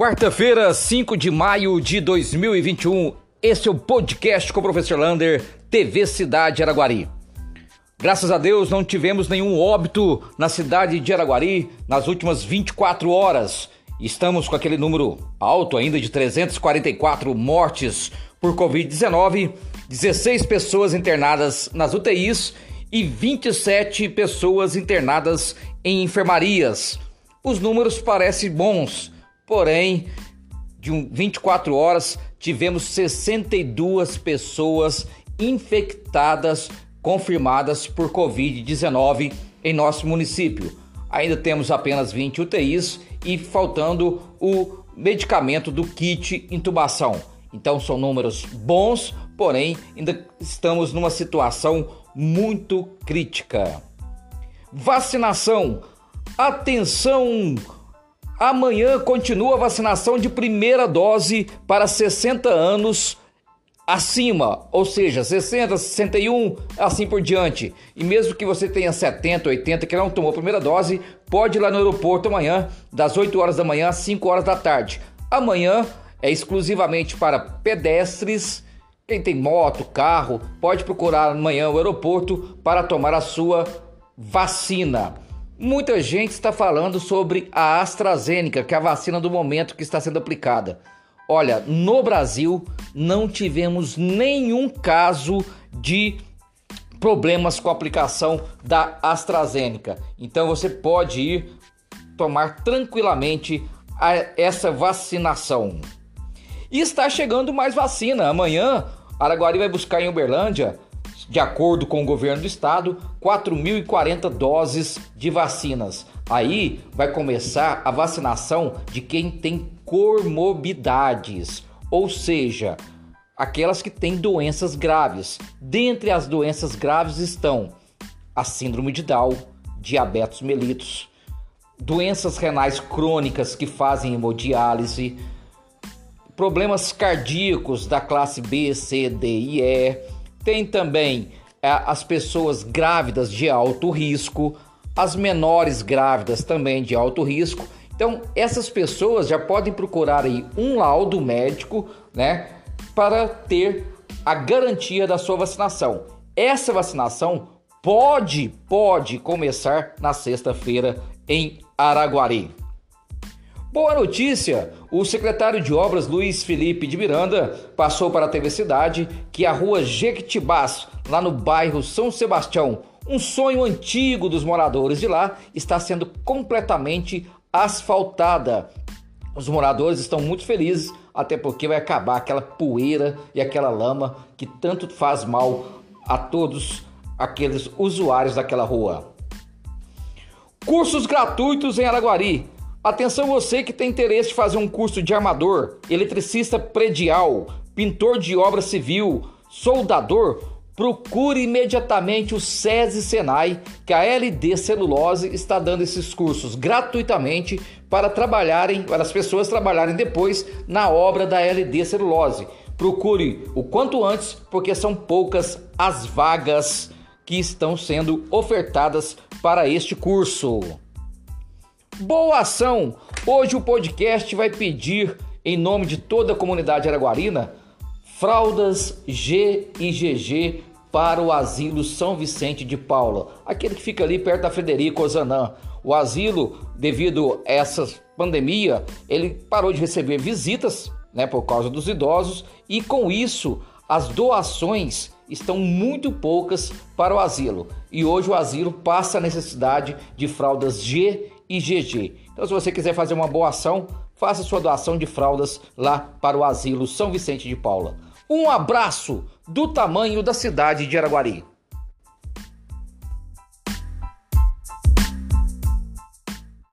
Quarta-feira, 5 de maio de 2021. Este é o podcast com o professor Lander, TV Cidade Araguari. Graças a Deus não tivemos nenhum óbito na cidade de Araguari nas últimas 24 horas. Estamos com aquele número alto ainda de 344 mortes por Covid-19, 16 pessoas internadas nas UTIs e 27 pessoas internadas em enfermarias. Os números parecem bons, porém, de 24 horas tivemos 62 pessoas infectadas confirmadas por Covid-19 em nosso município. Ainda temos apenas 20 UTIs e faltando o medicamento do kit intubação. Então são números bons, porém ainda estamos numa situação muito crítica. Vacinação. Atenção! Amanhã continua a vacinação de primeira dose para 60 anos acima, ou seja, 60, 61, assim por diante. E mesmo que você tenha 70, 80 que não tomou a primeira dose, pode ir lá no aeroporto amanhã, das 8 horas da manhã às 5 horas da tarde. Amanhã é exclusivamente para pedestres. Quem tem moto, carro, pode procurar amanhã o aeroporto para tomar a sua vacina. Muita gente está falando sobre a AstraZeneca, que é a vacina do momento que está sendo aplicada. Olha, no Brasil não tivemos nenhum caso de problemas com a aplicação da AstraZeneca. Então você pode ir tomar tranquilamente essa vacinação. E está chegando mais vacina. Amanhã, Araguari vai buscar em Uberlândia, de acordo com o governo do estado, 4.040 doses de vacinas. Aí vai começar a vacinação de quem tem comorbidades, ou seja, aquelas que têm doenças graves. Dentre as doenças graves estão a síndrome de Down, diabetes mellitus, doenças renais crônicas que fazem hemodiálise, problemas cardíacos da classe B, C, D e E. Tem também é, as pessoas grávidas de alto risco, as menores grávidas também de alto risco então, essas pessoas já podem procurar aí um laudo médico, né, para ter a garantia da sua vacinação. Essa vacinação pode, pode começar na sexta-feira em Araguari. Boa notícia! O secretário de Obras Luiz Felipe de Miranda passou para a TV Cidade que a rua Jequitibás, lá no bairro São Sebastião, um sonho antigo dos moradores de lá, está sendo completamente asfaltada. Os moradores estão muito felizes, até porque vai acabar aquela poeira e aquela lama que tanto faz mal a todos aqueles usuários daquela rua. Cursos gratuitos em Araguari. Atenção você que tem interesse em fazer um curso de armador, eletricista predial, pintor de obra civil, soldador procure imediatamente o SESI Senai, que a LD Celulose está dando esses cursos gratuitamente para trabalharem, para as pessoas trabalharem depois na obra da LD Celulose. Procure o quanto antes, porque são poucas as vagas que estão sendo ofertadas para este curso. Boa ação! Hoje o podcast vai pedir, em nome de toda a comunidade araguarina, fraldas G e GG para o asilo São Vicente de Paula, aquele que fica ali perto da Frederico Ozanam. O asilo, devido a essa pandemia, ele parou de receber visitas, né, por causa dos idosos, e com isso as doações estão muito poucas para o asilo. E hoje o asilo passa a necessidade de fraldas G e GG. Então, se você quiser fazer uma boa ação, faça sua doação de fraldas lá para o asilo São Vicente de Paula. Um abraço do tamanho da cidade de Araguari.